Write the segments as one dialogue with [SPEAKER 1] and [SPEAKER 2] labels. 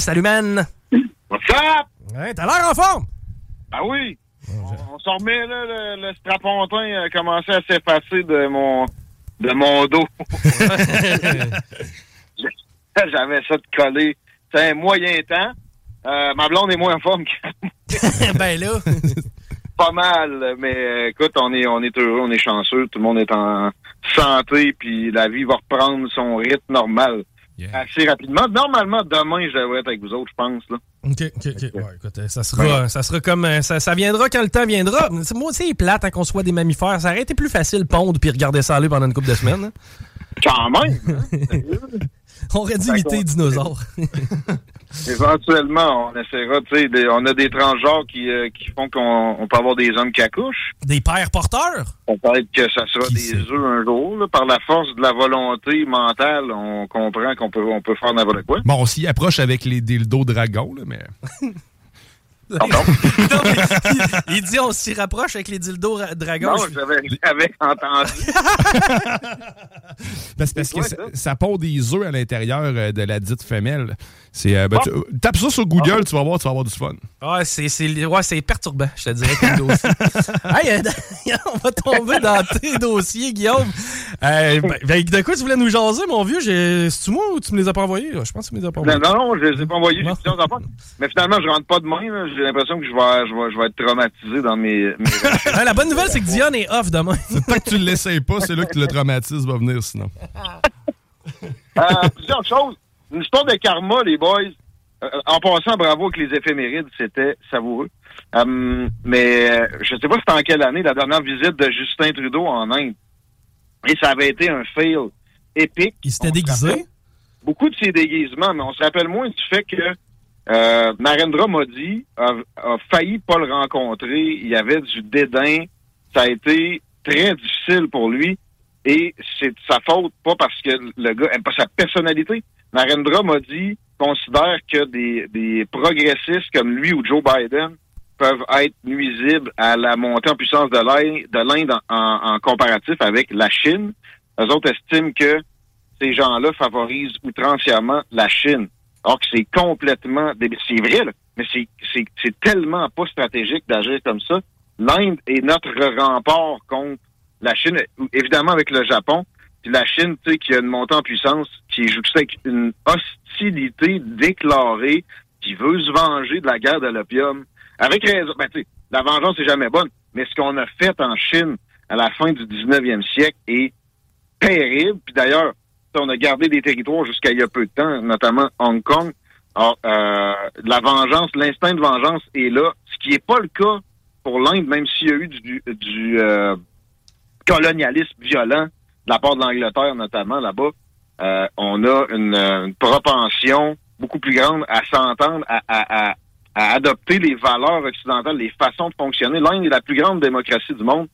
[SPEAKER 1] Salut, man!
[SPEAKER 2] What's up?
[SPEAKER 1] Ouais, t'as l'air en forme!
[SPEAKER 2] Ah oui! On, on s'en remet, là, le, le strapontin a commencé à s'effacer de mon, de mon dos. J'avais ça de collé. C'est un moyen temps. Euh, ma blonde est moins en forme que
[SPEAKER 1] ben là!
[SPEAKER 2] pas mal, mais euh, écoute, on est, on est heureux, on est chanceux, tout le monde est en santé, puis la vie va reprendre son rythme normal assez rapidement. Normalement, demain, je devrais être avec vous autres, je pense. Là.
[SPEAKER 1] OK, OK, OK. Ouais, écoute, ça sera, ça sera comme. euh, Ça, ça viendra quand le temps viendra. Moi aussi, c'est plate hein, qu'on soit des mammifères. Ça aurait été plus facile pondre puis regarder ça aller pendant une couple de semaines. hein.
[SPEAKER 2] Quand même! hein?
[SPEAKER 1] On aurait dû imiter les dinosaures.
[SPEAKER 2] Éventuellement, on essaiera, tu sais, des- on a des transgenres qui, euh, qui font qu'on on peut avoir des hommes qui accouchent.
[SPEAKER 1] Des pères porteurs?
[SPEAKER 2] Peut-être que ça sera des œufs un jour. là. Par la force de la volonté mentale, on comprend qu'on peut, on peut faire n'importe quoi.
[SPEAKER 3] Bon, on s'y approche avec les dildos dragons, là, mais.
[SPEAKER 1] Non, mais il, il dit on s'y rapproche avec les dildos ra- dragons.
[SPEAKER 2] Non, j'avais entendu.
[SPEAKER 3] Ben, c'est parce que ça, ça pond des œufs à l'intérieur euh, de la dite femelle. C'est, euh, ben, tu- euh, tape ça sur Google, tu vas voir, tu vas avoir du fun.
[SPEAKER 1] Ah, c'est, c'est, ouais, c'est perturbant, je te dirais, comme dossier. hey, euh, on va tomber dans tes dossiers, Guillaume. Euh, ben, ben, de quoi tu voulais nous jaser, mon vieux? J'ai... C'est-tu moi ou tu me les as pas envoyés? Je pense que tu me les as pas
[SPEAKER 2] Non,
[SPEAKER 1] envoyés.
[SPEAKER 2] non, je les ai pas envoyés, j'ai plusieurs enfants. Mais finalement, je rentre pas demain. là. J'ai l'impression que je vais, je, vais, je vais être traumatisé dans mes... mes...
[SPEAKER 1] Ouais, la bonne nouvelle, c'est que Dion est off demain.
[SPEAKER 3] Tant que tu ne l'essayes pas, c'est là que le traumatisme va venir sinon.
[SPEAKER 2] Euh, plusieurs choses. Une histoire de karma, les boys. Euh, en passant, bravo avec les éphémérides, c'était savoureux. Euh, mais euh, je sais pas c'était en quelle année, la dernière visite de Justin Trudeau en Inde. Et ça avait été un fail épique.
[SPEAKER 1] Il s'était déguisé?
[SPEAKER 2] Beaucoup de ses déguisements, mais on se rappelle moins du fait que euh, Narendra Modi a, failli pas le rencontrer. Il y avait du dédain. Ça a été très difficile pour lui. Et c'est de sa faute, pas parce que le gars aime pas sa personnalité. Narendra Modi considère que des, des progressistes comme lui ou Joe Biden peuvent être nuisibles à la montée en puissance de l'Inde de l'Inde en, en- en comparatif avec la Chine. Eux autres estiment que ces gens-là favorisent outrancièrement la Chine. Que c'est complètement... C'est vrai, là, mais c'est- tellement pas stratégique d'agir comme ça. L'Inde est notre rempart contre la Chine, évidemment avec le Japon. Puis la Chine, tu sais, qui a une montée en puissance, qui jouxtée avec une hostilité déclarée, qui veut se venger de la guerre de l'opium. Avec raison. Ben, tu sais, la vengeance est jamais bonne, mais ce qu'on a fait en Chine à la fin du 19e siècle est terrible. Puis d'ailleurs, on a gardé des territoires jusqu'à il y a peu de temps, notamment Hong Kong. Alors, euh, la vengeance, l'instinct de vengeance est là, ce qui n'est pas le cas pour l'Inde, même s'il y a eu du, du euh, colonialisme violent de la part de l'Angleterre, notamment là-bas. Euh, on a une, euh, une propension beaucoup plus grande à s'entendre, à, à, à, à adopter les valeurs occidentales, les façons de fonctionner. L'Inde est la plus grande démocratie du monde.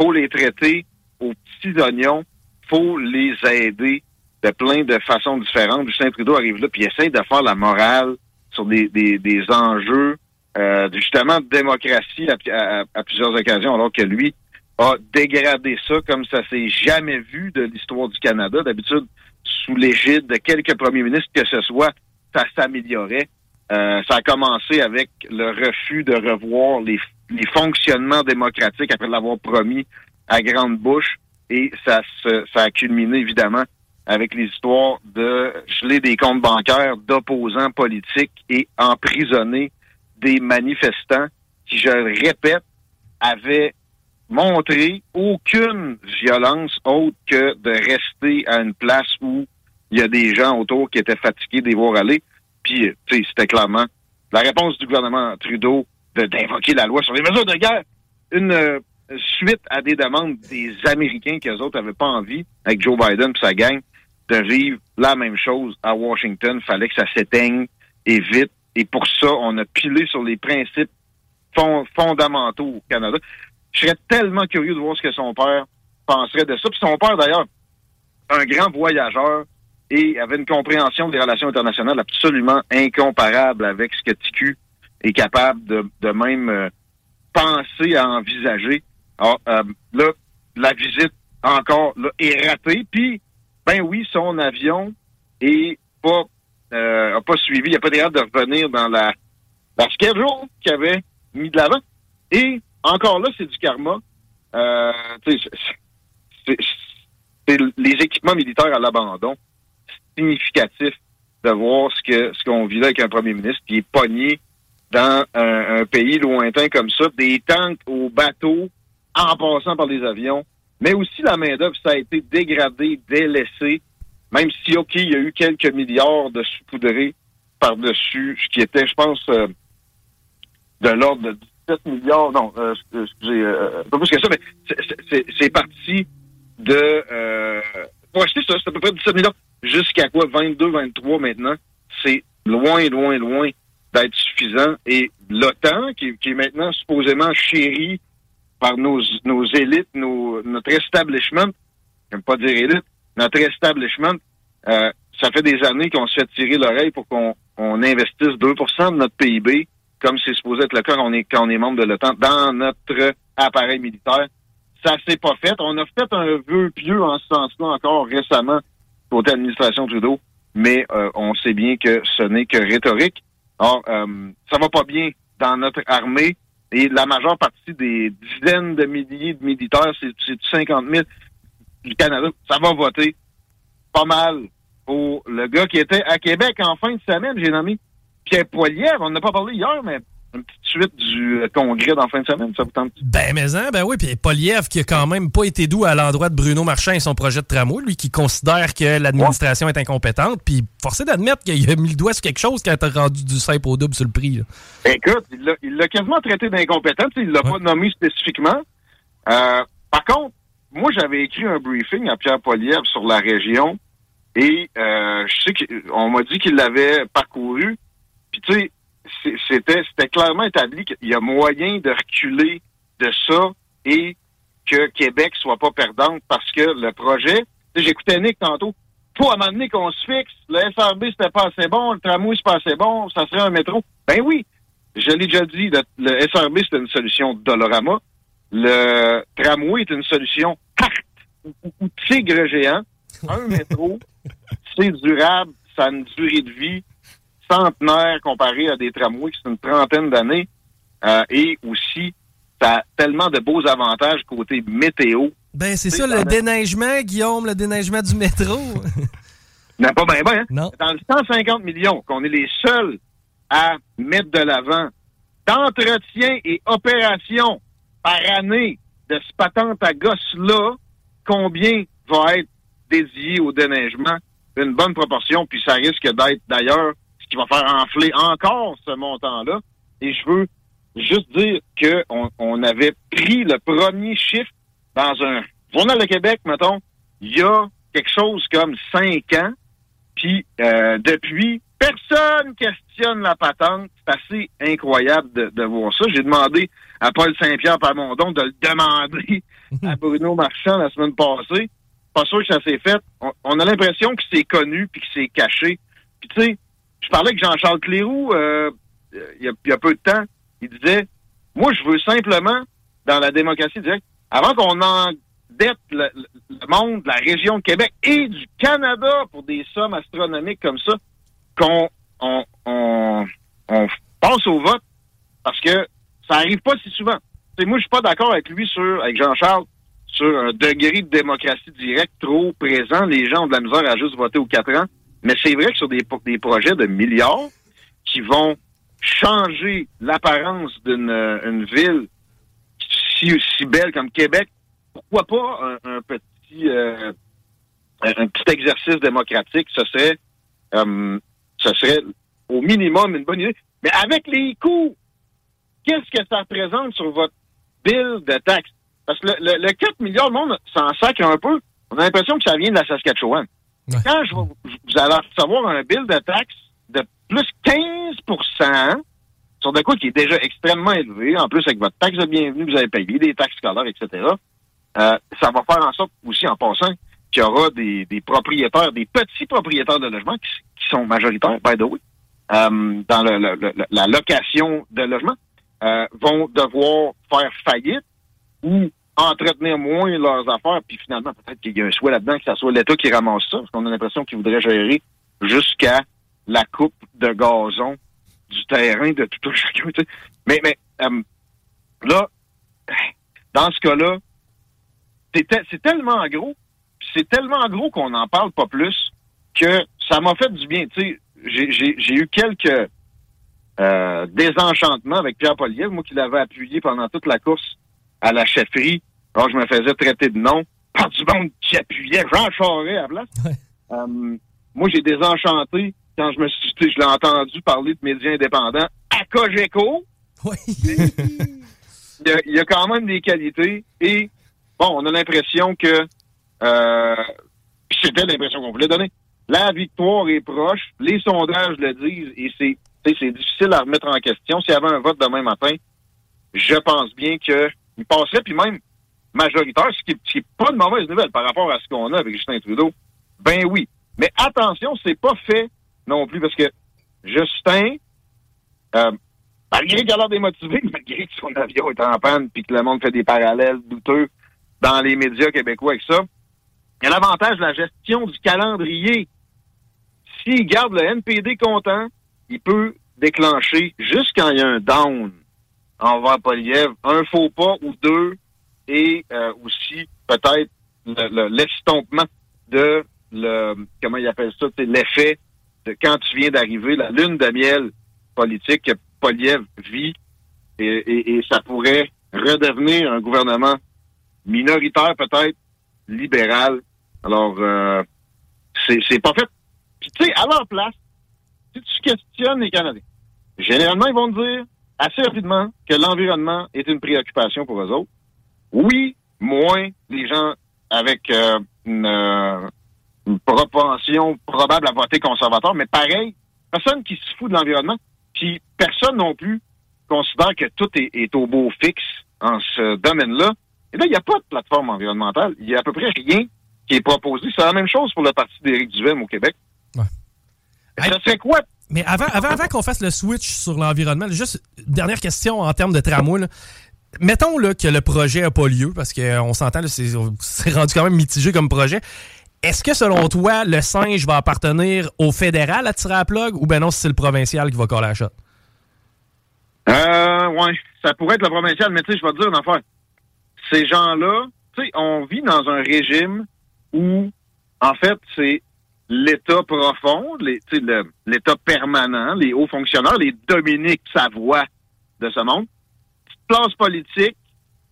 [SPEAKER 2] faut les traiter aux petits oignons. faut les aider de plein de façons différentes. Justin Trudeau arrive là puis essaye de faire la morale sur des, des, des enjeux euh, justement de démocratie à, à- à plusieurs occasions, alors que lui a dégradé ça comme ça s'est jamais vu de l'histoire du Canada. D'habitude, sous l'égide de quelques premiers ministres que ce soit, ça s'améliorait. Euh, ça a commencé avec le refus de revoir les, les fonctionnements démocratiques après l'avoir promis à grande bouche et ça, se- ça a culminé évidemment avec les histoires de geler des comptes bancaires d'opposants politiques et emprisonner des manifestants qui, je le répète, avaient montré aucune violence autre que de rester à une place où il y a des gens autour qui étaient fatigués d'y voir aller. Puis, tu sais, c'était clairement la réponse du gouvernement Trudeau d'invoquer la loi sur les mesures de guerre. Une euh, suite à des demandes des Américains qui, eux autres, n'avaient pas envie, avec Joe Biden et sa gang, de vivre la même chose à Washington. Fallait que ça s'éteigne et vite. Et pour ça, on a pilé sur les principes fondamentaux au Canada. Je serais tellement curieux de voir ce que son père penserait de ça. Puis son père, d'ailleurs, un grand voyageur et avait une compréhension des relations internationales absolument incomparable avec ce que TQ est capable de, même euh, penser à envisager. Alors, euh, là, la visite encore est ratée. Puis, ben oui, son avion est pas euh, a pas suivi. Il a pas hâte de revenir dans la, la schedule qu'il avait mis de l'avant. Et encore là, c'est du karma. Euh, c'est les équipements militaires à l'abandon. significatif de voir ce que ce qu'on vit avec un premier ministre qui est pogné dans un, pays lointain comme ça, des tanks aux bateaux en passant par les avions, mais aussi la main-d'œuvre, ça a été dégradé, délaissé, même si, OK, il y a eu quelques milliards de saupoudrés par-dessus, ce qui était, je pense, euh, de l'ordre de 17 milliards, non, euh, excusez, euh, pas plus que ça, mais c'est parti de... Euh, pour acheter ça, c'est à peu près 17 milliards. Jusqu'à quoi? 22, 23 maintenant. C'est loin, loin, loin d'être suffisant. Et l'OTAN, qui, est maintenant supposément chéri par nos, nos élites, nos, notre establishment, j'aime pas dire élite, notre establishment, euh, ça fait des années qu'on se fait tirer l'oreille pour qu'on on investisse 2% de notre PIB, comme c'est supposé être le cas quand on est, quand on est membre de l'OTAN, dans notre appareil militaire. Ça s'est pas fait. On a fait un vœu pieux en ce sens-là encore récemment côté administration Trudeau, mais euh, on sait bien que ce n'est que rhétorique. Or, euh, ça va pas bien dans notre armée et la majeure partie des dizaines de milliers de militaires, c'est 50 000 du Canada, ça va voter pas mal pour le gars qui était à Québec en fin de semaine, j'ai nommé Pierre Poilievre. On n'a pas parlé hier, mais une petite suite du euh, congrès dans fin de semaine, ça vous tente?
[SPEAKER 1] Ben, mais hein, ben oui, puis Poliev qui a quand même pas été doux à l'endroit de Bruno Marchand et son projet de tramway, lui qui considère que l'administration est incompétente, puis forcé d'admettre qu'il a mis le doigt sur quelque chose qui a rendu du simple au double sur le prix.
[SPEAKER 2] Écoute, il l'a quasiment traité d'incompétent, il l'a pas nommé spécifiquement. Euh, par contre, moi, j'avais écrit un briefing à Pierre Poliev sur la région et euh, je sais qu'on m'a dit qu'il l'avait parcouru. Puis tu sais, c'était c'était clairement établi qu'il y a moyen de reculer de ça et que Québec soit pas perdante parce que le projet, j'écoutais Nick tantôt, faut à un moment donné qu'on se fixe, le SRB c'était pas assez bon, le tramway c'est pas assez bon, ça serait un métro. Ben oui, je l'ai déjà dit, le, SRB c'est une solution Dolorama, le tramway est une solution carte ou, tigre géant, un métro, c'est durable, ça a une durée de vie centenaire comparé à des tramways qui sont une trentaine d'années. Euh, et aussi, ça a tellement de beaux avantages côté météo.
[SPEAKER 1] Ben, c'est ça, le déneigement, Guillaume, le déneigement du métro.
[SPEAKER 2] non, pas bien, hein? Non. Dans le 150 millions qu'on est les seuls à mettre de l'avant d'entretien et opération par année de ce patente à gosse-là, combien va être dédié au déneigement? Une bonne proportion, puis ça risque d'être d'ailleurs qui va faire enfler encore ce montant-là. Et je veux juste dire qu'on on avait pris le premier chiffre dans un journal de Québec, mettons, il y a quelque chose comme cinq ans. Puis euh, depuis, personne questionne la patente. C'est assez incroyable de, voir ça. J'ai demandé à Paul Saint-Pierre Pamondon de le demander à Bruno Marchand la semaine passée. Pas sûr que ça s'est fait. On, on a l'impression que c'est connu puis que c'est caché. Puis tu sais, je parlais avec Jean-Charles Cléroux euh, il, y a, peu de temps. Il disait, moi, je veux simplement, dans la démocratie directe, avant qu'on endette le, le, monde, la région de Québec et du Canada pour des sommes astronomiques comme ça, qu'on on, on, on passe au vote parce que ça arrive pas si souvent. T'sais, moi, je suis pas d'accord avec lui sur, avec Jean-Charles, sur un degré de démocratie directe trop présent. Les gens ont de la misère à juste voter aux quatre ans. Mais c'est vrai que sur des, projets de milliards qui vont changer l'apparence d'une une ville si, si belle comme Québec, pourquoi pas un, petit euh, un petit exercice démocratique, ce serait euh, ce serait au minimum une bonne idée. Mais avec les coûts, qu'est-ce que ça représente sur votre bill de taxes? Parce que le, le, 4 milliards, de monde s'en sacre un peu. On a l'impression que ça vient de la Saskatchewan. Quand je, vous allez recevoir un bill de taxes de plus 15% sur de quoi qui est déjà extrêmement élevé, en plus avec votre taxe de bienvenue, vous avez payé des taxes scolaires, etc., euh, ça va faire en sorte aussi, en passant, qu'il y aura des, des, propriétaires, des petits propriétaires de logements qui, sont majoritaires, by the way, euh, dans le, la location de logements, euh, vont devoir faire faillite ou entretenir moins leurs affaires, puis finalement, peut-être qu'il y a un souhait là-dedans que ce soit l'État qui ramasse ça, parce qu'on a l'impression qu'il voudrait gérer jusqu'à la coupe de gazon du terrain de tout un chacun. Mais, mais euh, là, dans ce cas-là, c'est tellement gros, c'est tellement gros qu'on n'en parle pas plus que ça m'a fait du bien. J'ai eu quelques euh, désenchantements avec Pierre Poliev, moi qui l'avais appuyé pendant toute la course à la chefferie. Alors je me faisais traiter de nom par du monde qui appuyait Jean Charest à la place. Euh, moi, j'ai désenchanté quand je me suis je l'ai entendu parler de médias indépendants à Cogeco.
[SPEAKER 1] Oui.
[SPEAKER 2] il, y a, quand même des qualités et bon, on a l'impression que euh, c'était l'impression qu'on voulait donner. La victoire est proche, les sondages le disent et c'est c'est difficile à remettre en question. S'il y avait un vote demain matin, je pense bien qu'il passerait, puis même majoritaire, ce qui n'est pas de mauvaise nouvelle par rapport à ce qu'on a avec Justin Trudeau. Ben oui. Mais attention, c'est pas fait non plus, parce que Justin, euh, malgré qu'il a l'air démotivé, malgré que son avion est en panne, puis que le monde fait des parallèles douteux dans les médias québécois avec ça, il a l'avantage de la gestion du calendrier. S'il garde le NPD content, il peut déclencher, juste quand il y a un down envers Poliev, un faux pas ou deux, et euh, aussi peut-être l'estompement de le comment il appelle ça, l'effet de quand tu viens d'arriver, la lune de miel politique que Poliev vit, et, ça pourrait redevenir un gouvernement minoritaire peut-être, libéral. Alors, euh, c'est pas fait. tu sais, à leur place, si tu questionnes les Canadiens, généralement, ils vont te dire assez rapidement que l'environnement est une préoccupation pour eux autres. Oui, moins les gens avec euh, euh, une, propension probable à voter conservateur, mais pareil, personne qui se fout de l'environnement, puis personne non plus considère que tout est, au beau fixe en ce domaine-là. Et là, il n'y a pas de plateforme environnementale. Il y a à peu près rien qui est proposé. C'est la même chose pour le parti d'Éric Duhem au Québec. Ouais. Ça quoi?
[SPEAKER 1] Mais avant, qu'on fasse le switch sur l'environnement, juste dernière question en termes de tramway. Mettons là, que le projet n'a pas lieu, parce qu'on s'entend, c'est rendu quand même mitigé comme projet. Est-ce que selon toi, le singe va appartenir au fédéral à tirer à plug ou ben non, c'est le provincial qui va coller la shot?
[SPEAKER 2] Euh, ouais, ça pourrait être le provincial, mais tu sais, je vais te dire une affaire. Ces gens-là, tu sais, on vit dans un régime où, en fait, c'est l'État profond, l'État permanent, les hauts fonctionnaires, les Dominique Savoie de ce monde, place politique,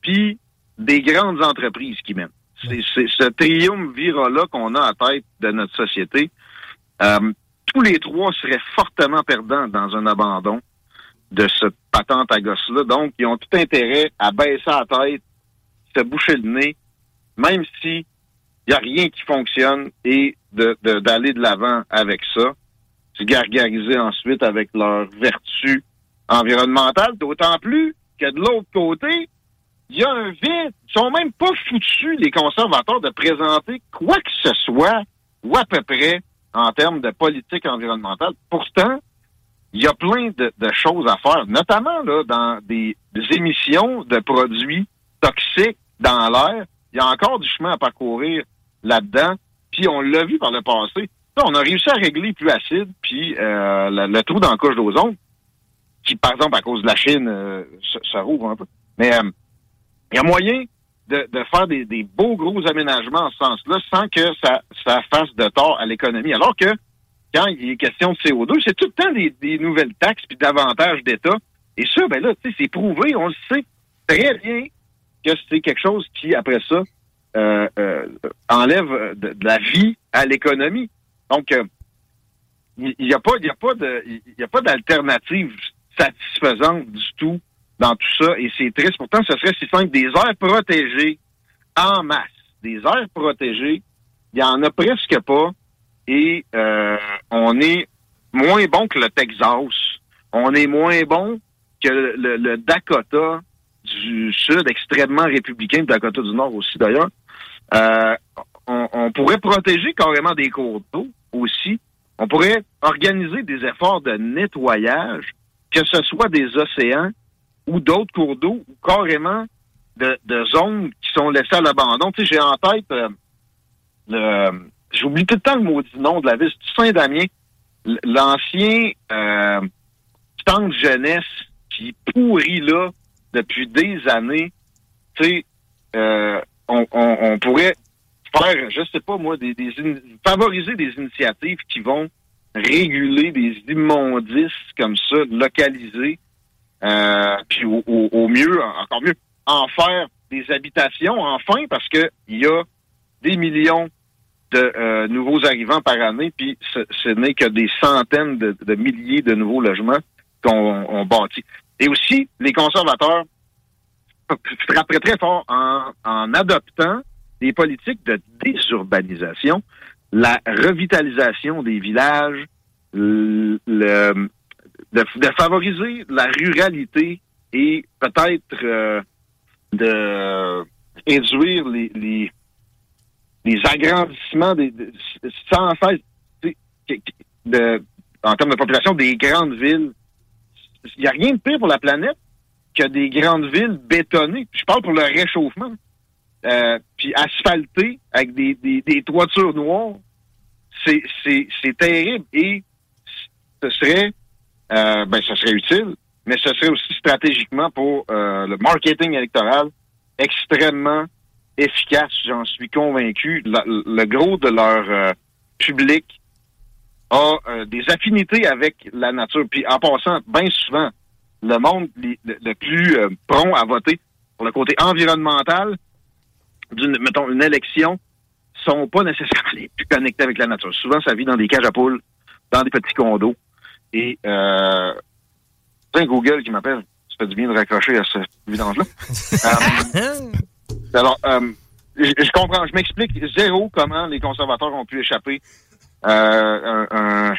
[SPEAKER 2] puis des grandes entreprises qui mènent. C'est ce triumvirat-là qu'on a à tête de notre société. Euh, tous les trois seraient fortement perdants dans un abandon de ce patente à gosse-là. Donc, ils ont tout intérêt à baisser la tête, se boucher le nez, même si n'y a rien qui fonctionne et d'aller de, de l'avant avec ça, se gargariser ensuite avec leurs vertus environnementales, d'autant plus que de l'autre côté, il y a un vide. Ils sont même pas foutus, les conservateurs, de présenter quoi que ce soit, ou à peu près, en termes de politique environnementale. Pourtant, il y a plein de, choses à faire, notamment là, dans des, des émissions de produits toxiques dans l'air. Il y a encore du chemin à parcourir là-dedans. Puis on l'a vu par le passé. on a réussi à régler plus acide, puis euh, le, trou dans la couche d'ozone, qui, par exemple, à cause de la Chine, euh, se, rouvre un peu. Mais euh, il y a moyen de, de faire des, des beaux gros aménagements en ce sens-là sans que ça, ça fasse de tort à l'économie. Alors que quand il est question de CO2, c'est tout le temps des, des nouvelles taxes puis davantage d'État. Et ça, ben là, c'est prouvé, on le sait très bien que c'est quelque chose qui, après ça, euh, euh, enlève de, de la vie à l'économie. Donc, euh, il n'y a pas, il a pas de, il a pas d'alternative satisfaisante du tout dans tout ça. Et c'est triste. Pourtant, ce serait si simple. Des aires protégées en masse. Des aires protégées, il y en a presque pas. Et euh, on est moins bon que le Texas. On est moins bon que le, le Dakota du Sud, extrêmement républicain, le Dakota du Nord aussi d'ailleurs. Euh, on, on pourrait protéger carrément des cours d'eau aussi. On pourrait organiser des efforts de nettoyage, que ce soit des océans ou d'autres cours d'eau, ou carrément de, de zones qui sont laissées à l'abandon. Tu sais, j'ai en tête euh, le j'oublie tout le temps le maudit nom de la ville, c'est Saint-Damien, l'ancien euh, centre jeunesse qui pourrit là depuis des années. Tu sais, euh, on, pourrait faire, je sais pas moi, des, favoriser des initiatives qui vont réguler des immondices comme ça, localisés, euh, puis au, mieux, encore mieux, en faire des habitations, enfin, parce que il y a des millions de euh, nouveaux arrivants par année, puis ce, n'est que des centaines de, de milliers de nouveaux logements qu'on on bâtit. Et aussi, les conservateurs frapperaient très fort en, en adoptant des politiques de désurbanisation, la revitalisation des villages, le, le- de, de favoriser la ruralité et peut-être euh, de réduire les, les, les agrandissements des, de- sans cesse de, en termes de population des grandes villes. Il n'y a rien de pire pour la planète que des grandes villes bétonnées. Je parle pour le réchauffement. Euh, puis asphaltées avec des, des, des toitures noires. C'est, c'est, c'est terrible. Et ce serait euh, ben, ce serait utile, mais ce serait aussi stratégiquement pour euh, le marketing électoral extrêmement efficace, j'en suis convaincu. Le gros de leur euh, public a euh, des affinités avec la nature. Puis en passant, bien souvent, le monde le, le plus euh, prompt à voter pour le côté environnemental d'une, mettons, une élection, sont pas nécessairement les plus connectés avec la nature. Souvent, ça vit dans des cages à poules, dans des petits condos. Et euh, c'est un Google qui m'appelle. Ça fait du bien de raccrocher à ce vidange-là. Euh, alors, euh, je, comprends, je m'explique zéro comment les conservateurs ont pu échapper un, un,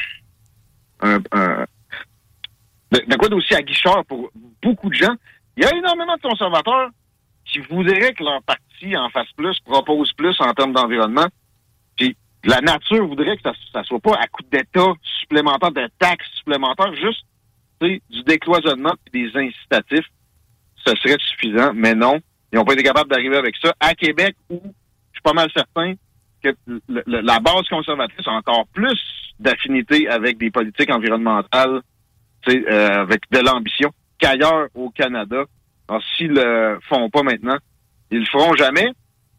[SPEAKER 2] un- un- de quoi d'aussi aguicheur pour beaucoup de gens? Il y a énormément de conservateurs qui voudraient que leur parti en fasse plus, propose plus en termes d'environnement. Puis la nature voudrait que ça, ça soit pas à coup d'État supplémentaire, de taxes supplémentaires, juste du décloisonnement et des incitatifs. Ce serait suffisant, mais non. Ils n'ont pas été capables d'arriver avec ça. À Québec, où je suis pas mal certain que le- le- la base conservatrice a encore plus d'affinité avec des politiques environnementales, euh, avec de l'ambition qu'ailleurs au Canada. Alors, s'ils le font pas maintenant, ils le feront jamais.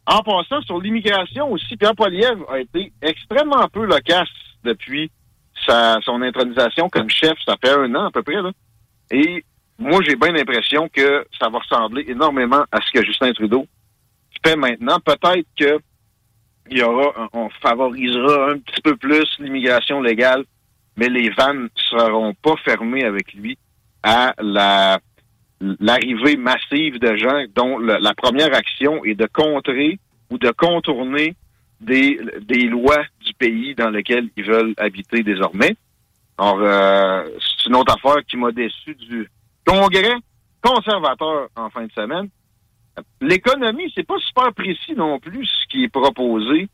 [SPEAKER 2] En passant sur l'immigration aussi, Pierre Poilievre a été extrêmement peu loquace depuis sa, son intronisation comme chef. Ça fait un an à peu près. Là. Et moi, j'ai bien l'impression que ça va ressembler énormément à ce que Justin Trudeau fait maintenant. Peut-être que il y aura, on favorisera un petit peu plus l'immigration légale, mais les vannes seront pas fermées avec lui à la l'arrivée massive de gens dont la première action est de contrer ou de contourner des, des lois du pays dans lequel ils veulent habiter désormais. Alors, euh, c'est une autre affaire qui m'a déçu du congrès conservateur en fin de semaine. L'économie, c'est pas super précis non plus ce qui est proposé.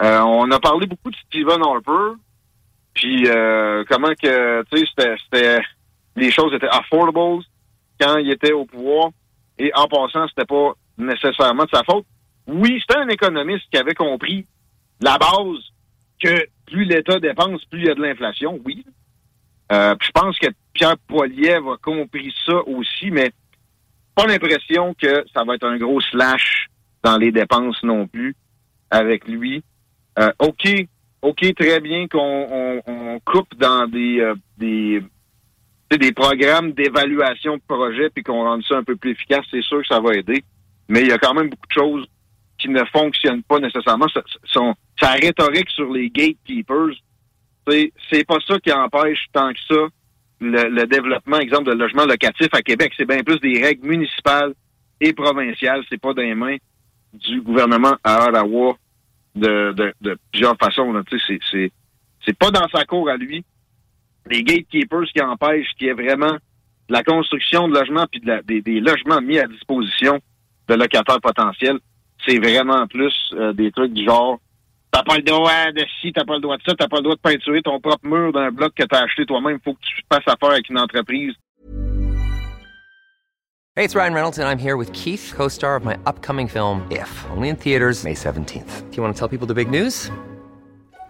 [SPEAKER 2] Euh, on a parlé beaucoup de Stephen Harper, puis euh, comment que, tu sais, c'était- les choses étaient affordables quand il était au pouvoir. Et en passant, c'était pas nécessairement de sa faute. Oui, c'était un économiste qui avait compris la base que plus l'État dépense, plus il y a de l'inflation, oui. Euh, je pense que Pierre Poilievre a compris ça aussi, mais pas l'impression que ça va être un gros slash dans les dépenses non plus avec lui. Euh, OK, OK, très bien qu'on on, coupe dans des, euh, des, des programmes d'évaluation de projet puis qu'on rende ça un peu plus efficace. C'est sûr que ça va aider. Mais il y a quand même beaucoup de choses qui ne fonctionnent pas nécessairement. Sa rhétorique sur les gatekeepers, c'est pas ça qui empêche tant que ça le, développement, exemple, de logement locatif à Québec. C'est bien plus des règles municipales et provinciales. C'est pas dans les mains du gouvernement à Ottawa de, de, plusieurs façons. C'est, pas dans sa cour à lui. Les gatekeepers qui empêchent qu'il y ait vraiment la construction de logements puis de des, des, logements mis à disposition de locataires potentiels, c'est vraiment plus euh, des trucs du genre T'as pas le droit de ci, t'as pas le droit de ça, t'as pas le droit de peinturer ton propre mur d'un bloc que t'as acheté toi-même. Faut que tu fasses affaire avec une entreprise.
[SPEAKER 4] Hey, it's Ryan Reynolds, and I'm here with Keith, co-star of my upcoming film, If, only in theaters May 17th. Do you want to tell people the big news?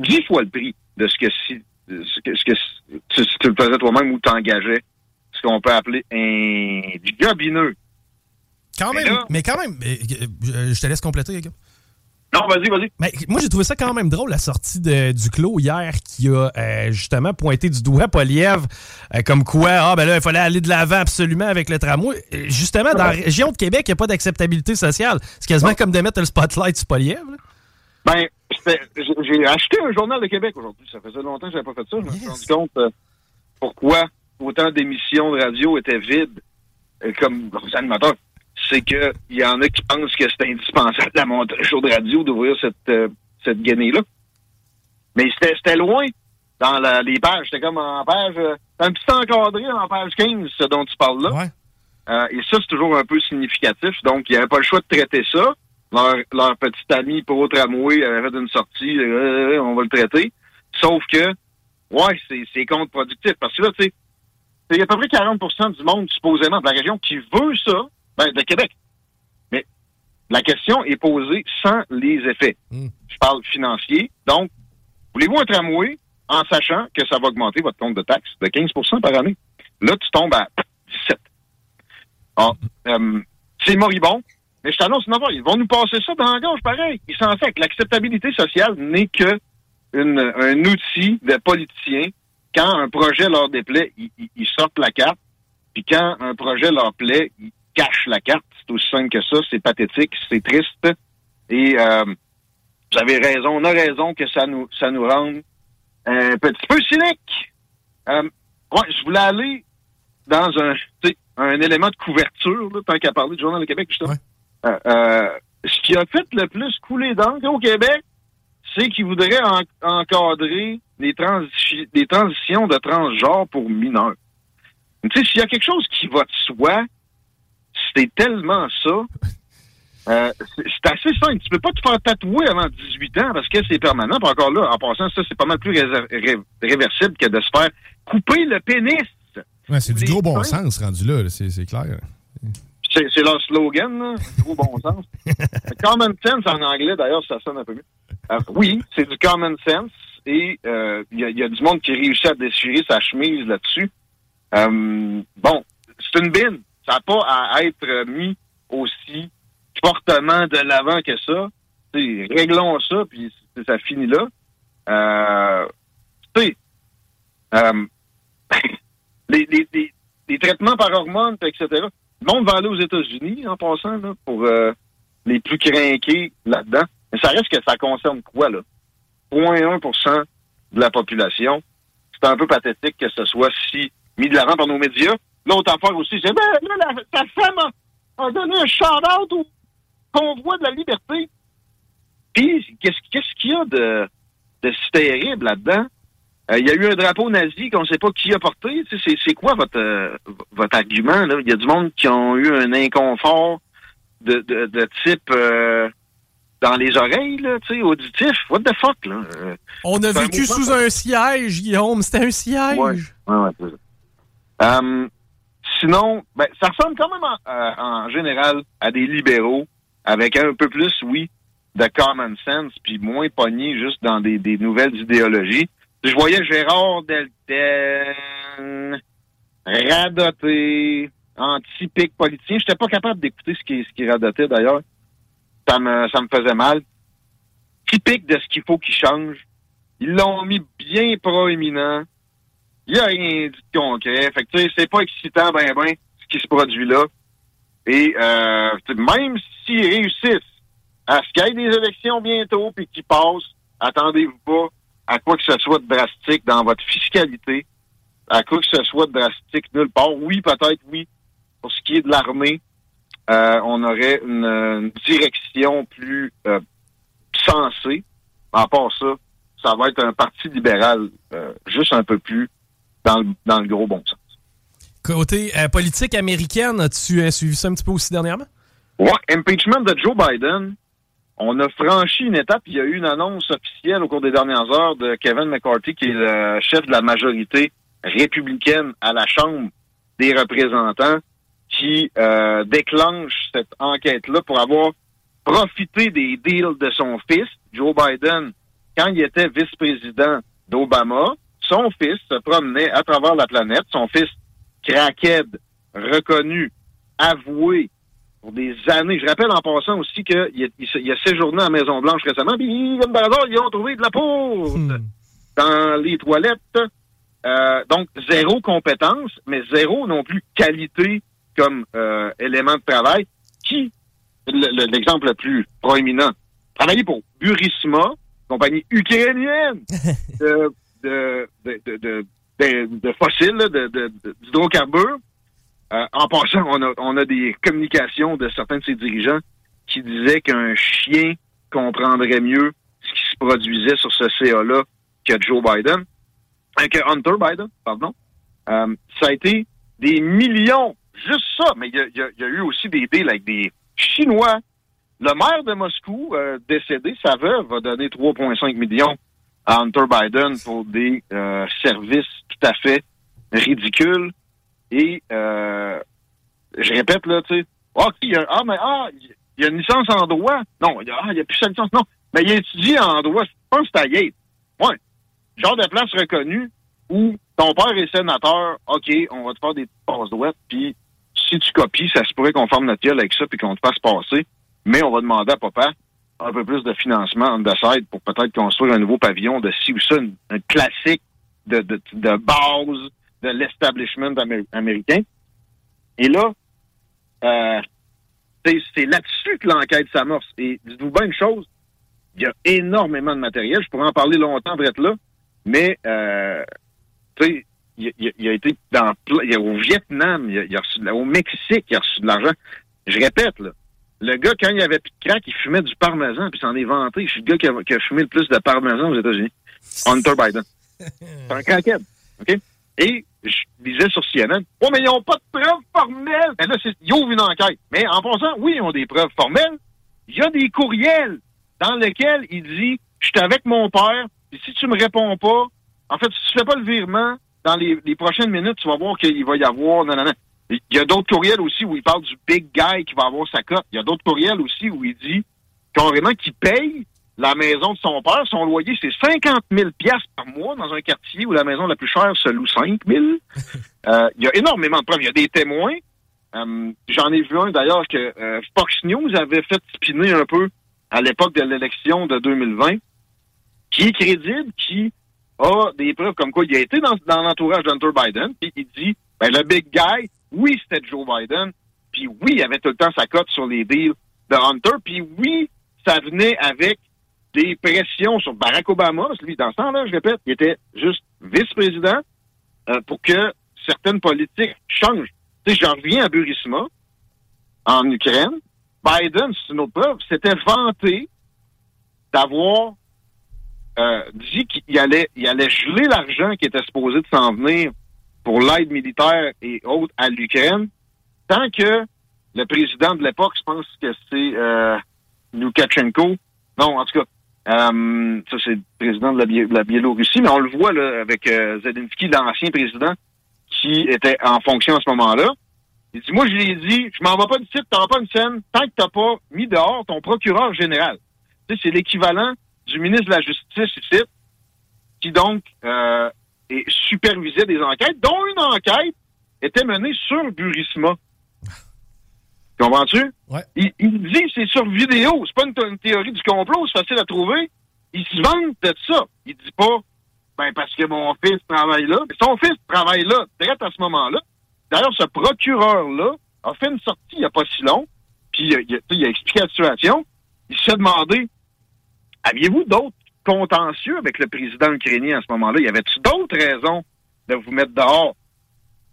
[SPEAKER 2] 10 fois le prix de ce que si ce que, ce que si tu le faisais toi-même ou t'engageais ce qu'on peut appeler un jobineux.
[SPEAKER 1] Quand même, mais, quand même, euh, je te laisse compléter, gars.
[SPEAKER 2] Non, vas-y, vas-y.
[SPEAKER 1] Mais moi, j'ai trouvé ça quand même drôle, la sortie de, du Clos hier, qui a euh, justement pointé du doigt Polièvre, euh, comme quoi, ah, ben là, il fallait aller de l'avant absolument avec le tramway. Justement, dans la région de Québec, il n'y a pas d'acceptabilité sociale. C'est quasiment comme de mettre le spotlight sur Polièvre.
[SPEAKER 2] Ben, j'ai acheté un journal de Québec aujourd'hui. Ça faisait longtemps que je n'avais pas fait ça. Je me suis rendu compte euh, pourquoi autant d'émissions de radio étaient vides euh, comme animateurs. C'est qu'il y en a qui pensent que c'est indispensable à mon show de radio d'ouvrir cette, euh, cette guenille-là. Mais c'était loin dans la, les pages. C'était comme en page... un petit encadré en page 15, ce dont tu parles là. Ouais. et ça, c'est toujours un peu significatif. Donc, il n'y avait pas le choix de traiter ça leur, leur petit ami pour tramway avait fait une sortie, euh, on va le traiter. Sauf que, ouais, c'est contre-productif. Parce que là, tu sais, il y a à peu près 40% du monde, supposément, de la région qui veut ça, ben, de Québec. Mais la question est posée sans les effets. Hmm. Je parle financier. Donc, voulez-vous un tramway en sachant que ça va augmenter votre compte de taxes de 15% par année? Là, tu tombes à 17. Ah, euh, c'est moribond. Mais je t'annonce affaire, ils vont nous passer ça dans la gorge, pareil. Ils s'en fait l'acceptabilité sociale n'est que un outil de politiciens. Quand un projet leur déplaît, ils, sortent la carte. Puis quand un projet leur plaît, ils cachent la carte. C'est aussi simple que ça. C'est pathétique, c'est triste. Et euh, vous avez raison, on a raison que ça nous ça nous rende un petit peu cynique. Euh, ouais, je voulais aller dans un, un élément de couverture, là, tant qu'à parler du Journal de Québec, justement. Euh, euh, ce qui a fait le plus couler d'encre au Québec, c'est qu'il voudrait encadrer les, les transitions de transgenre pour mineurs. Tu sais, s'il y a quelque chose qui va de soi, c'est tellement ça. Euh, c'est assez simple. Tu peux pas te faire tatouer avant 18 ans parce que c'est permanent. Puis encore là, en passant, ça, c'est pas mal plus réversible que de se faire couper le pénis.
[SPEAKER 3] Ouais, c'est du gros bon sens rendu là, c'est clair.
[SPEAKER 2] C'est leur slogan, là. Gros bon sens. common sense en anglais, d'ailleurs, ça sonne un peu mieux. Euh, oui, c'est du common sense. Et il euh, y, a, du monde qui réussit à déchirer sa chemise là-dessus. Euh, bon, c'est une bine. Ça n'a pas à être mis aussi fortement de l'avant que ça. T'sais, réglons ça, puis ça finit là. Euh, tu sais, les, les, les, les, traitements par hormones, etc. Le monde va aller aux États-Unis en passant là, pour euh, les plus craqués là-dedans. Mais ça reste que ça concerne quoi, là? 0.1% de la population. C'est un peu pathétique que ce soit si mis de l'avant par nos médias. L'autre affaire aussi, c'est ben là, la, ta femme a, donné un shout-out au convoi de la liberté. Puis, qu'est-ce qu'il y a de, de terrible là-dedans? Euh, il y a eu un drapeau nazi qu'on ne sait pas qui a porté. C'est quoi votre, euh, votre argument? Il y a du monde qui ont eu un inconfort de, de, de type euh, dans les oreilles, là, tu sais, auditif. What the fuck, là?
[SPEAKER 1] On a vécu sous un siège, Guillaume. C'était un siège.
[SPEAKER 2] Ouais, ouais, ouais sinon, ben, ça ressemble quand même en, en, général à des libéraux avec un peu plus, oui, de common sense, puis moins pogné juste dans des, des nouvelles idéologies. Je voyais Gérard Delten radoter anti-pic politicien. J'étais pas capable d'écouter ce qui, ce qui radotait d'ailleurs. Ça me, ça me faisait mal. Typique de ce qu'il faut qu'il change. Ils l'ont mis bien proéminent. Il n'y a rien dit de concret. Fait que, tu sais, c'est pas excitant, ben, ben, ce qui se produit là. Et, euh, même s'ils réussissent à ce qu'il y ait des élections bientôt puis qu'ils passent, attendez-vous pas à quoi que ce soit de drastique dans votre fiscalité, à quoi que ce soit de drastique nulle part. Oui, peut-être, oui. Pour ce qui est de l'armée, euh, on aurait une, direction plus euh, sensée. À part ça, ça va être un parti libéral euh, juste un peu plus dans le, dans le gros bon sens.
[SPEAKER 1] Côté euh, politique américaine, as-tu as suivi ça un petit peu aussi dernièrement?
[SPEAKER 2] Ouais, impeachment de Joe Biden. On a franchi une étape. Il y a eu une annonce officielle au cours des dernières heures de Kevin McCarthy, qui est le chef de la majorité républicaine à la Chambre des représentants, qui euh, déclenche cette enquête-là pour avoir profité des deals de son fils, Joe Biden, quand il était vice-président d'Obama. Son fils se promenait à travers la planète. Son fils, crackhead, reconnu, avoué, pour des années. Je rappelle en passant aussi qu'il a, il, a séjourné à Maison-Blanche récemment, puis comme par hasard, ils ont trouvé de la poudre hmm. dans les toilettes. Euh, donc, zéro compétence, mais zéro non plus qualité comme euh, élément de travail. Qui, l'exemple le, plus proéminent, travailler pour Burisma, compagnie ukrainienne de, de, de, de, de fossiles, d'hydrocarbures, euh, en passant, on a, a des communications de certains de ses dirigeants qui disaient qu'un chien comprendrait mieux ce qui se produisait sur ce CA-là que Joe Biden, euh, que Hunter Biden, pardon. Euh, ça a été des millions, juste ça, mais il y a, y a, eu aussi des deals avec des Chinois. Le maire de Moscou, euh, décédé, sa veuve, va donner 3,5 millions à Hunter Biden pour des services tout à fait ridicules. Et euh, je répète, là, tu sais, il y a, ah, mais ah, il y a une licence en droit. Non, il y a, ah, a plus sa licence. Non, mais il étudie en droit. Je pense que c'est à. Ouais. Genre de place reconnue où ton père est sénateur, OK, on va te faire des passes droites, puis si tu copies, ça se pourrait qu'on forme notre gueule avec ça puis qu'on te fasse passer. Mais on va demander à papa un peu plus de financement side pour peut-être construire un nouveau pavillon de ci ou ça, un classique de, de, de base de l'establishment américain. Et là, euh, c'est là-dessus que l'enquête s'amorce. Et dites-vous bien une chose, il y a énormément de matériel. Je pourrais en parler longtemps, Brett, là, mais euh, tu sais, il, a été dans il au Vietnam, il a, reçu au Mexique, il a reçu de l'argent. Je répète, là, le gars, quand il avait plus de crack, il fumait du parmesan, puis s'en est vanté. Je suis le gars qui a, qui a, fumé le plus de parmesan aux États-Unis. Hunter Biden. C'est un crackhead. OK? Et je disais sur CNN, oh, mais ils n'ont pas de preuves formelles. Mais là, ils ouvrent une enquête. Mais en passant, oui, ils ont des preuves formelles. Il y a des courriels dans lesquels il dit, je suis avec mon père, et si tu me réponds pas, en fait, si tu fais pas le virement, dans les, prochaines minutes, tu vas voir qu'il va y avoir, non, non, non. Il y a d'autres courriels aussi où il parle du big guy qui va avoir sa cote. Il y a d'autres courriels aussi où il dit carrément qu'il paye la maison de son père, son loyer, c'est 50 000 par mois dans un quartier où la maison la plus chère se loue 5 000. Euh, il y a énormément de preuves. Il y a des témoins. Euh, j'en ai vu un d'ailleurs que euh, Fox News avait fait spinner un peu à l'époque de l'élection de 2020, qui est crédible, qui a des preuves comme quoi il a été dans, l'entourage d'Hunter Biden, puis il dit, ben, le big guy, oui, c'était Joe Biden, puis oui, il avait tout le temps sa cote sur les deals de Hunter, puis oui, ça venait avec des pressions sur Barack Obama, parce lui, dans ce temps-là, je répète, il était juste vice-président euh, pour que certaines politiques changent. Tu sais, je reviens à Burisma, en Ukraine. Biden, c'est une autre preuve, s'était vanté d'avoir euh, dit qu'il allait, il allait geler l'argent qui était supposé de s'en venir pour l'aide militaire et autres à l'Ukraine, tant que le président de l'époque, je pense que c'est euh, Lukashenko, non, en tout cas, euh, ça c'est le président de la, Biélorussie, mais on le voit là, avec euh, Zelensky, l'ancien président, qui était en fonction à ce moment-là. Il dit, moi, je lui ai dit, je m'en vais pas du site, t'auras pas une scène tant que t'as pas mis dehors ton procureur général. Tu sais, c'est l'équivalent du ministre de la Justice ici, qui donc euh, supervisait des enquêtes, dont une enquête était menée sur Burisma. Comprends-tu?
[SPEAKER 1] Ouais.
[SPEAKER 2] Il, il dit c'est sur vidéo, c'est pas une, une théorie du complot, c'est facile à trouver. Il se vante de ça. Il dit pas ben parce que mon fils travaille là. Mais son fils travaille là, direct à ce moment-là. D'ailleurs, ce procureur-là a fait une sortie il n'y a pas si long, puis il a, il sais, il a expliqué la situation. Il s'est demandé aviez-vous d'autres contentieux avec le président ukrainien à ce moment-là? Y avait-tu d'autres raisons de vous mettre dehors?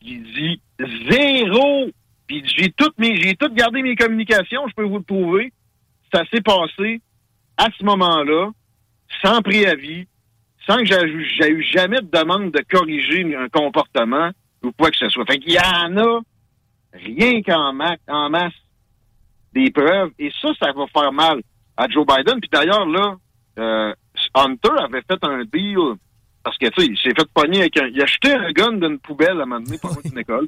[SPEAKER 2] Il dit zéro. Puis j'ai toutes mes, j'ai tout gardé mes communications, je peux vous le prouver. Ça s'est passé à ce moment-là, sans préavis, sans que j'ai eu jamais de demande de corriger un comportement ou quoi que ce soit. Fait qu'il y en a rien qu'en ma- en masse des preuves. Et ça, ça va faire mal à Joe Biden. Puis d'ailleurs, là, euh, Hunter avait fait un deal parce que, tu sais, il s'est fait pogner avec un... Il a jeté un gun d'une poubelle à un moment donné pour une école.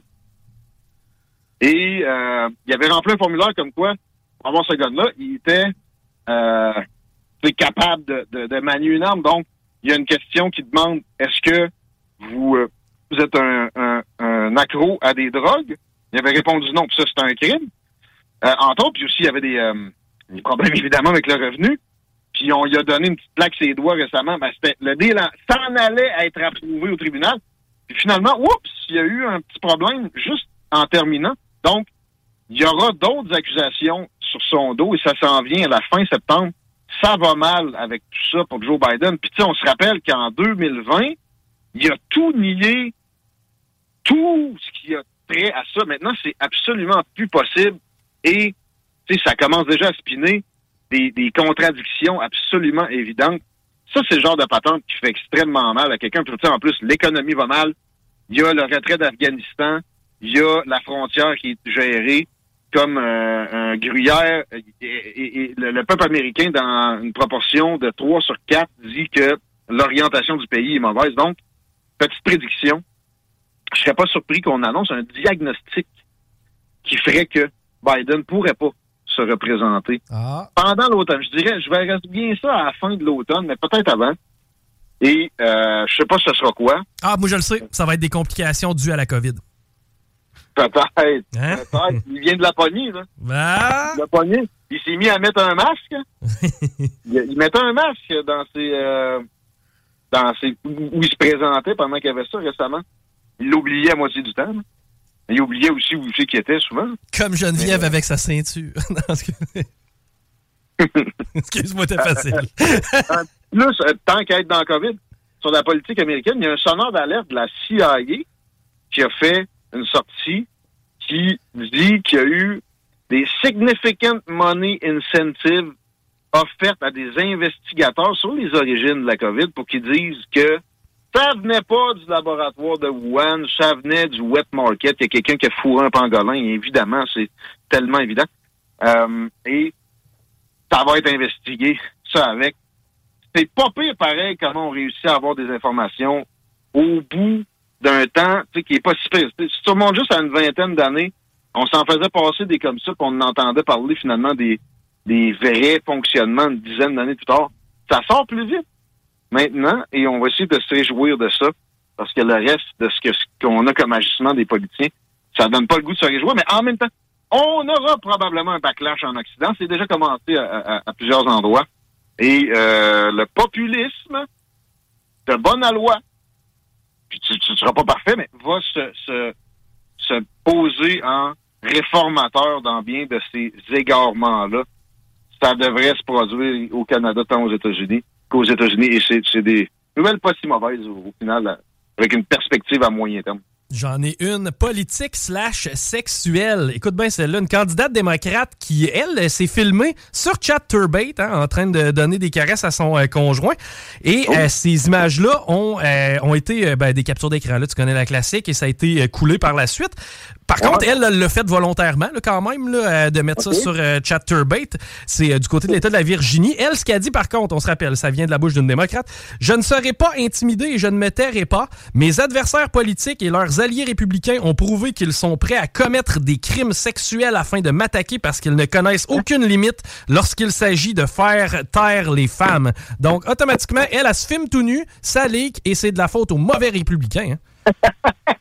[SPEAKER 2] Et euh, il avait rempli un formulaire comme quoi, avoir ce gun-là, il était euh, capable de, de, de manier une arme. Donc, il y a une question qui demande, est-ce que vous, euh, vous êtes un, un, un accro à des drogues? Il avait répondu non, puis ça, c'est un crime. Euh, entre autres, puis aussi, il y avait des, euh, des problèmes, évidemment, avec le revenu. Puis on lui a donné une petite plaque sur les doigts récemment. Ben, c'était le deal en- s'en allait être approuvé au tribunal. Puis finalement, oups, il y a eu un petit problème juste en terminant. Donc, il y aura d'autres accusations sur son dos et ça s'en vient à la fin septembre. Ça va mal avec tout ça pour Joe Biden. Puis tu sais, on se rappelle qu'en 2020, il a tout nié, tout ce qui a trait à ça. Maintenant, c'est absolument plus possible. Et ça commence déjà à spinner des, des contradictions absolument évidentes. Ça, c'est le genre de patente qui fait extrêmement mal à quelqu'un. En plus, l'économie va mal. Il y a le retrait d'Afghanistan. Il y a la frontière qui est gérée comme euh, un gruyère. Et, et- et le, le peuple américain, dans une proportion de 3 sur 4, dit que l'orientation du pays est mauvaise. Donc, petite prédiction, je serais pas surpris qu'on annonce un diagnostic qui ferait que Biden pourrait pas se représenter
[SPEAKER 1] Ah.
[SPEAKER 2] pendant l'automne. Je dirais, je verrais bien ça à la fin de l'automne, mais peut-être avant. Et euh, je sais pas ce sera quoi.
[SPEAKER 1] Ah, moi, je le sais. Ça va être des complications dues à la COVID.
[SPEAKER 2] Peut-être.
[SPEAKER 1] Hein?
[SPEAKER 2] Peut-être. Il vient de la poignée, là.
[SPEAKER 1] Ah!
[SPEAKER 2] La poignée. Il s'est mis à mettre un masque. il, il mettait un masque dans ses, euh, dans ses, où il se présentait pendant qu'il y avait ça récemment. Il l'oubliait à moitié du temps. là. Il oubliait aussi où c'est qu'il était souvent.
[SPEAKER 1] Comme Geneviève
[SPEAKER 2] Mais, euh,
[SPEAKER 1] avec sa ceinture. Excuse-moi, t'es facile.
[SPEAKER 2] Plus, euh, tant qu'à être dans le COVID, sur la politique américaine, il y a un sonneur d'alerte de la CIA qui a fait une sortie qui dit qu'il y a eu des significant money incentives offertes à des investigateurs sur les origines de la COVID pour qu'ils disent que ça venait pas du laboratoire de Wuhan, ça venait du wet market. Il y a quelqu'un qui a fourré un pangolin, et évidemment, c'est tellement évident. Euh, et ça va être investigué, ça avec. C'est pas pire pareil comment on réussit à avoir des informations au bout d'un temps qui est pas si pire. Si tu remontes juste à une vingtaine d'années, on s'en faisait passer des comme ça, puis on entendait parler finalement des, des vrais fonctionnements une dizaine d'années plus tard. Ça sort plus vite maintenant et on va essayer de se réjouir de ça parce que le reste de ce que qu'on a comme agissement des politiciens, ça donne pas le goût de se réjouir, mais en même temps, on aura probablement un backlash en Occident. C'est déjà commencé à, à- à plusieurs endroits. Et euh, le populisme, de bonne loi, puis tu ne seras pas parfait, mais va se, se, se poser en réformateur dans bien de ces égarements-là. ça devrait se produire au Canada tant aux États-Unis qu'aux États-Unis. Et c'est des nouvelles pas si mauvaises au, final, avec une perspective à moyen terme.
[SPEAKER 1] J'en ai une politique slash sexuelle. Écoute bien celle-là, une candidate démocrate qui, elle, s'est filmée sur Chat Turbate hein, en train de donner des caresses à son euh, conjoint. Et oh. euh, ces images-là ont, euh, ont été ben, des captures d'écran. Là, tu connais la classique et ça a été coulé par la suite. Par contre, elle l'a fait volontairement, quand même, euh, de mettre ça sur euh, Chatterbait. C'est euh, du côté de l'État de la Virginie. Elle, ce qu'elle dit, par contre, on se rappelle, ça vient de la bouche d'une démocrate. Je ne serai pas intimidé et je ne me tairai pas. Mes adversaires politiques et leurs alliés républicains ont prouvé qu'ils sont prêts à commettre des crimes sexuels afin de m'attaquer parce qu'ils ne connaissent aucune limite lorsqu'il s'agit de faire taire les femmes. Donc, automatiquement, elle, elle, se filme tout nu, ça leak et c'est de la faute aux mauvais républicains. Hein.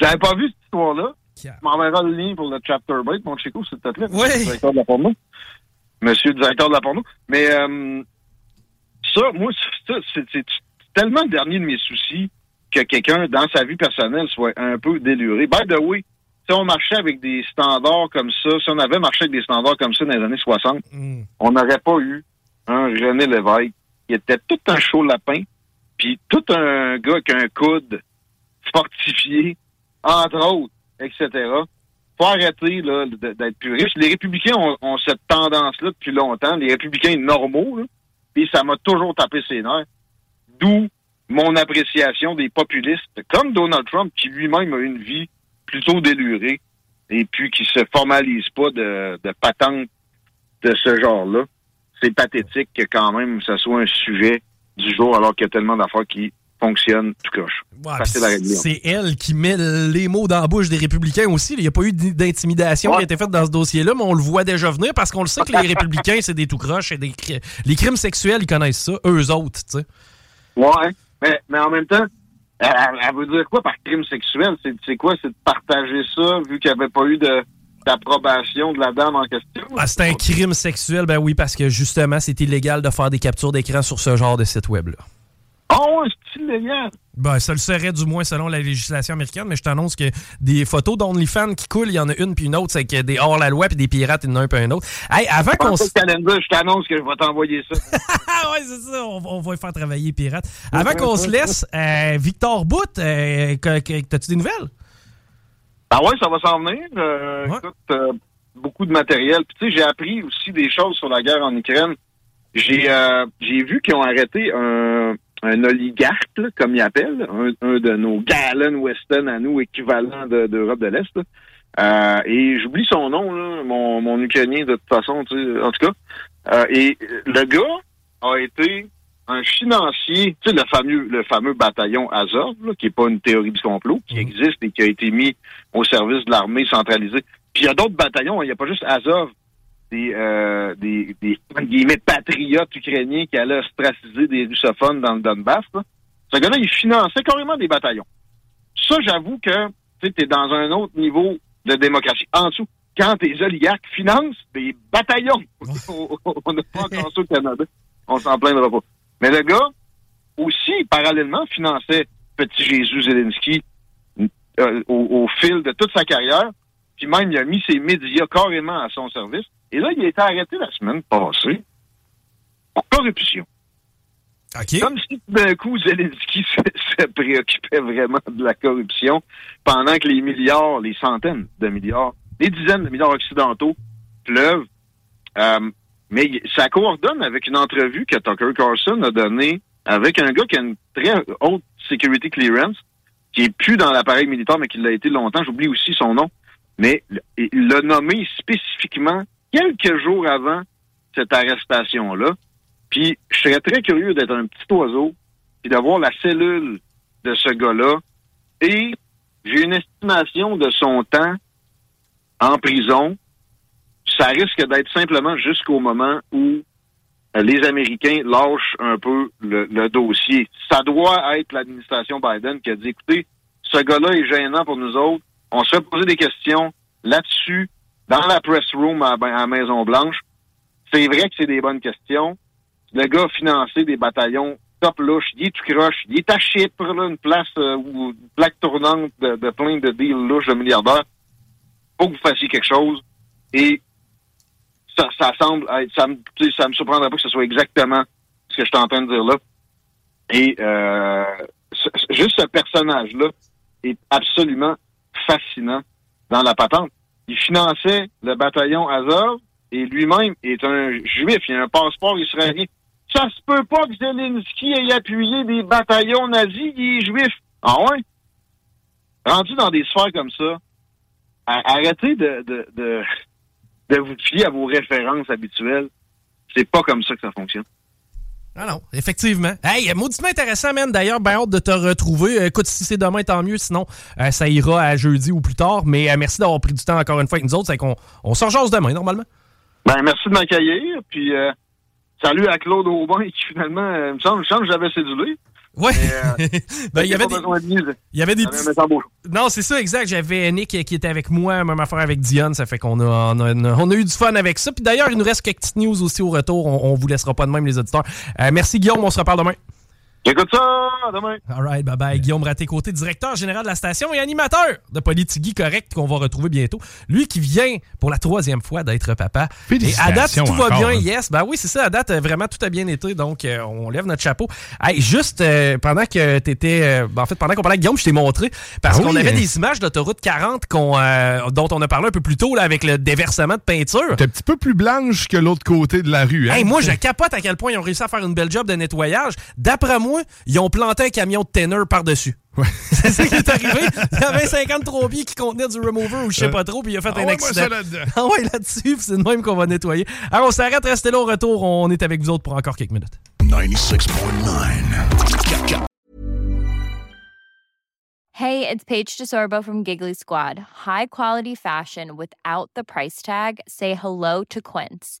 [SPEAKER 2] J'avais pas vu cette histoire-là. Tu m'enverras le lien pour le chapter break, mon Chico, s'il te plaît.
[SPEAKER 1] Oui.
[SPEAKER 2] Directeur de la porno. Monsieur le directeur de la porno. Mais euh, ça, moi, c'est tellement le dernier de mes soucis que quelqu'un, dans sa vie personnelle, soit un peu déluré. By the way, si on marchait avec des standards comme ça, si on avait marché avec des standards comme ça dans les années 60, mm. on n'aurait pas eu un René Lévesque qui était tout un chaud lapin, puis tout un gars avec un coude fortifié, entre autres etc. Faut arrêter là, d'être plus riche. Les républicains ont, cette tendance-là depuis longtemps, les républicains normaux, et ça m'a toujours tapé ses nerfs. D'où mon appréciation des populistes, comme Donald Trump, qui lui-même a une vie plutôt délurée, et puis qui se formalise pas de, de patente de ce genre-là. C'est pathétique que quand même ce soit un sujet du jour alors qu'il y a tellement d'affaires qui fonctionne tout croche.
[SPEAKER 1] c'est elle qui met les mots dans la bouche des républicains aussi. Il n'y a pas eu d'intimidation qui a été faite dans ce dossier-là, mais on le voit déjà venir parce qu'on le sait que les républicains, c'est des tout croches et des les crimes sexuels, ils connaissent ça, eux autres, tu sais.
[SPEAKER 2] Ouais, mais, mais en même temps, elle, veut dire quoi par crime sexuel? C'est quoi? C'est de partager ça, vu qu'il n'y avait pas eu de d'approbation de la dame en question?
[SPEAKER 1] Ah, c'est un crime sexuel, ben oui, parce que justement, c'est illégal de faire des captures d'écran sur ce genre de site web-là.
[SPEAKER 2] Oh, c'est illégal.
[SPEAKER 1] Ben, ça le serait du moins selon la législation américaine, mais je t'annonce que des photos d'OnlyFans qui coulent, il y en a une puis une autre, c'est que des hors-la-loi puis des pirates, il y en a un puis un autre. Hey, avant qu'on
[SPEAKER 2] se. Je t'annonce que je vais t'envoyer ça.
[SPEAKER 1] ouais, c'est ça, on, va faire travailler pirates. Avant qu'on se laisse, euh, Victor Bout, euh, t'as-tu des nouvelles?
[SPEAKER 2] Ah ouais, ça va s'en venir. Euh, écoute, euh, beaucoup de matériel. Puis tu sais, j'ai appris aussi des choses sur la guerre en Ukraine. J'ai j'ai vu qu'ils ont arrêté un un oligarque, comme il appelle, un, de nos Galen Weston à nous, équivalent d'Europe de, l'Est. Euh, et j'oublie son nom, là, mon, mon Ukrainien de toute façon, tu en tout cas. Euh, et le gars a été un financier, tu sais, le fameux, le fameux bataillon Azov, qui est pas une théorie du complot, qui mhm. existe et qui a été mis au service de l'armée centralisée. Puis il y a d'autres bataillons, il n'y a pas juste Azov des, euh, des, des guillemets, patriotes ukrainiens qui allaient ostraciser des russophones dans le Donbass. Ce gars-là, il finançait carrément des bataillons. Ça, j'avoue que tu es dans un autre niveau de démocratie. En dessous, quand tes oligarques financent des bataillons, on n'a pas encore ça au Canada, on s'en plaindra pas. Mais le gars, aussi, parallèlement, finançait Petit Jésus Zelensky euh, au, au, fil de toute sa carrière, puis même il a mis ses médias carrément à son service. Et là, il a été arrêté la semaine passée pour corruption. Comme si d'un coup Zelensky se, préoccupait vraiment de la corruption pendant que les milliards, les centaines de milliards, les dizaines de milliards occidentaux pleuvent. Euh, mais ça coordonne avec une entrevue que Tucker Carlson a donnée avec un gars qui a une très haute security clearance, qui est plus dans l'appareil militaire, mais qui l'a été longtemps. J'oublie aussi son nom. Mais il l'a nommé spécifiquement quelques jours avant cette arrestation-là. Puis je serais très curieux d'être un petit oiseau et d'avoir la cellule de ce gars-là. Et j'ai une estimation de son temps en prison. Ça risque d'être simplement jusqu'au moment où euh, les Américains lâchent un peu le, le dossier. Ça doit être l'administration Biden qui a dit, écoutez, ce gars-là est gênant pour nous autres. On se fait poser des questions là-dessus dans la press room à, à Maison-Blanche. C'est vrai que c'est des bonnes questions. Le gars a financé des bataillons top louche, il est tout croche, il est à Chypre, là, une place euh, une plaque tournante de, de, plein de deals louches de milliardaires. Faut que vous fassiez quelque chose. Et ça, ça semble être, ça me, ça me surprendrait pas que ce soit exactement ce que je suis en train de dire là. Et euh, juste ce personnage-là est absolument fascinant dans la patente. Il finançait le bataillon Azov et lui-même est un juif. Il a un passeport israélien. Ça se peut pas que Zelensky ait appuyé des bataillons nazis, il est juif. Ah ouais? Rendu dans des sphères comme ça, arrêtez de, de, vous fier à vos références habituelles. C'est pas comme ça que ça fonctionne.
[SPEAKER 1] Ah non, effectivement. Hey, mauditement intéressant, man. D'ailleurs, ben hâte de te retrouver. Écoute, si c'est demain, tant mieux. Sinon, euh, ça ira à jeudi ou plus tard. Mais euh, merci d'avoir pris du temps encore une fois avec nous autres. C'est qu'on on se demain, normalement.
[SPEAKER 2] Ben, merci de m'accueillir. Puis, euh, salut à Claude Aubin qui, finalement, il me semble, que j'avais cédulé.
[SPEAKER 1] Ouais. Euh, ben, il y avait des, il y avait des petits... Non, c'est ça, exact. J'avais Nick qui était avec moi, même affaire avec Dion. Ça fait qu'on a, on a, eu du fun avec ça. Puis d'ailleurs, il nous reste quelques petites news aussi au retour. On, on vous laissera pas de même, les auditeurs. Euh, merci, Guillaume. On se reparle demain.
[SPEAKER 2] Écoute ça, demain.
[SPEAKER 1] All right, bye bye. Guillaume Raté-Côté, directeur général de la station et animateur de Politigui Correct qu'on va retrouver bientôt. Lui qui vient pour la troisième fois d'être papa. Et à date, tout va bien, hein. yes. Ben oui, c'est ça, à date, vraiment, tout a bien été. Donc, euh, on lève notre chapeau. Hey, juste euh, pendant que t'étais... Euh, ben, en fait, pendant qu'on parlait avec Guillaume, je t'ai montré. Parce ah qu'on avait des images d'autoroute 40 qu'on, dont on a parlé un peu plus tôt là, avec le déversement de peinture.
[SPEAKER 3] T'es un petit peu plus blanche que l'autre côté de la rue. Hein?
[SPEAKER 1] Hey, moi, je capote à quel point ils ont réussi à faire une belle job de nettoyage. D'après moi, ils ont planté un camion de teneur par-dessus. Ouais. c'est ça qui est arrivé. Il y avait 50 trombiers qui contenaient du remover ou je sais pas trop, puis il a fait ah un ouais, accident. ah ouais, là-dessus, c'est de même qu'on va nettoyer. Alors, on s'arrête, restez là au retour. On est avec vous autres pour encore quelques minutes. 96.9
[SPEAKER 5] Hey, it's Paige DeSorbo from Giggly Squad. High quality fashion without the price tag. Say hello to Quince.